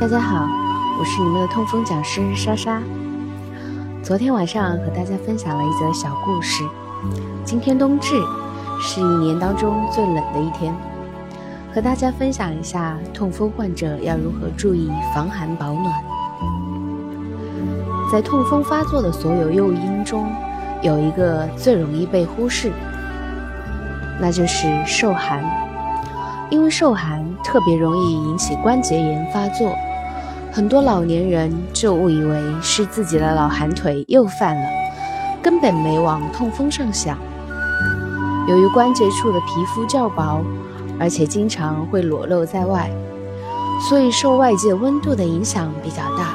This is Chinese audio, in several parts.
大家好，我是你们的痛风讲师莎莎。昨天晚上和大家分享了一则小故事。今天冬至，是一年当中最冷的一天，和大家分享一下痛风患者要如何注意防寒保暖。在痛风发作的所有诱因中，有一个最容易被忽视，那就是受寒。因为受寒特别容易引起关节炎发作，很多老年人就误以为是自己的老寒腿又犯了，根本没往痛风上想。由于关节处的皮肤较薄，而且经常会裸露在外，所以受外界温度的影响比较大。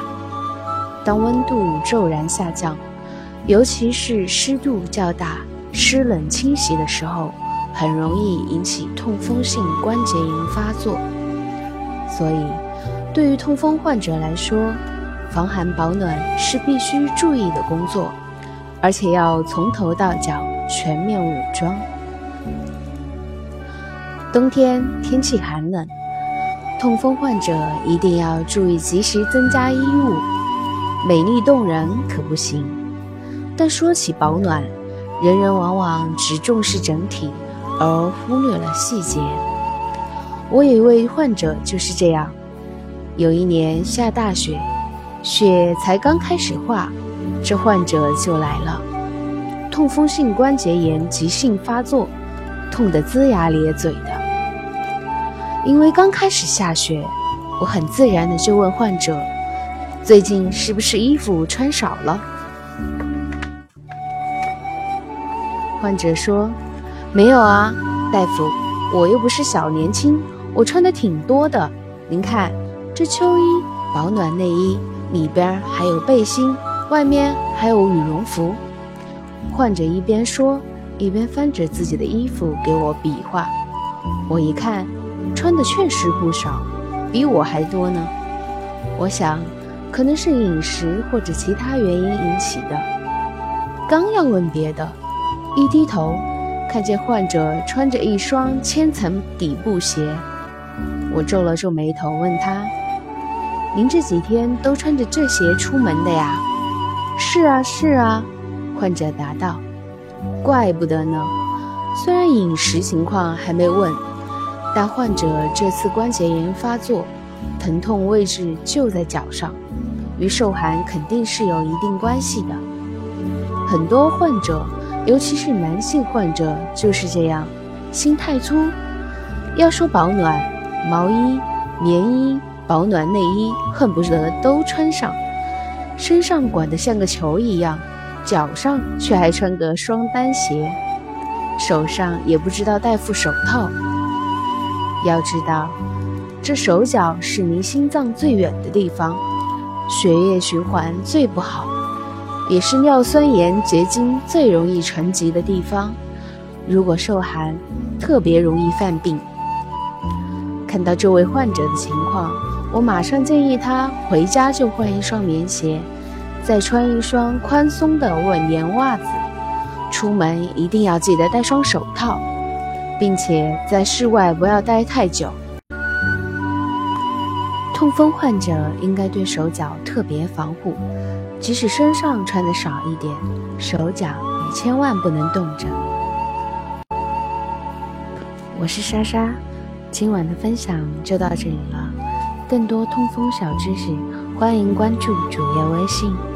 当温度骤然下降，尤其是湿度较大、湿冷侵袭的时候。很容易引起痛风性关节炎发作，所以对于痛风患者来说，防寒保暖是必须注意的工作，而且要从头到脚全面武装。冬天天气寒冷，痛风患者一定要注意及时增加衣物，美丽动人可不行。但说起保暖，人人往往只重视整体。而忽略了细节。我有一位患者就是这样。有一年下大雪，雪才刚开始化，这患者就来了，痛风性关节炎急性发作，痛得龇牙咧嘴的。因为刚开始下雪，我很自然的就问患者：“最近是不是衣服穿少了？”患者说。没有啊，大夫，我又不是小年轻，我穿的挺多的。您看，这秋衣、保暖内衣里边还有背心，外面还有羽绒服。患者一边说，一边翻着自己的衣服给我比划。我一看，穿的确实不少，比我还多呢。我想，可能是饮食或者其他原因引起的。刚要问别的，一低头。看见患者穿着一双千层底布鞋，我皱了皱眉头，问他：“您这几天都穿着这鞋出门的呀？”“是啊，是啊。”患者答道。“怪不得呢。虽然饮食情况还没问，但患者这次关节炎发作，疼痛位置就在脚上，与受寒肯定是有一定关系的。很多患者。”尤其是男性患者就是这样，心太粗。要说保暖，毛衣、棉衣、保暖内衣恨不得都穿上，身上管得像个球一样，脚上却还穿个双单鞋，手上也不知道戴副手套。要知道，这手脚是离心脏最远的地方，血液循环最不好。也是尿酸盐结晶最容易沉积的地方，如果受寒，特别容易犯病。看到这位患者的情况，我马上建议他回家就换一双棉鞋，再穿一双宽松的稳棉袜子，出门一定要记得戴双手套，并且在室外不要待太久。痛风患者应该对手脚特别防护。即使身上穿的少一点，手脚也千万不能冻着。我是莎莎，今晚的分享就到这里了。更多通风小知识，欢迎关注主页微信。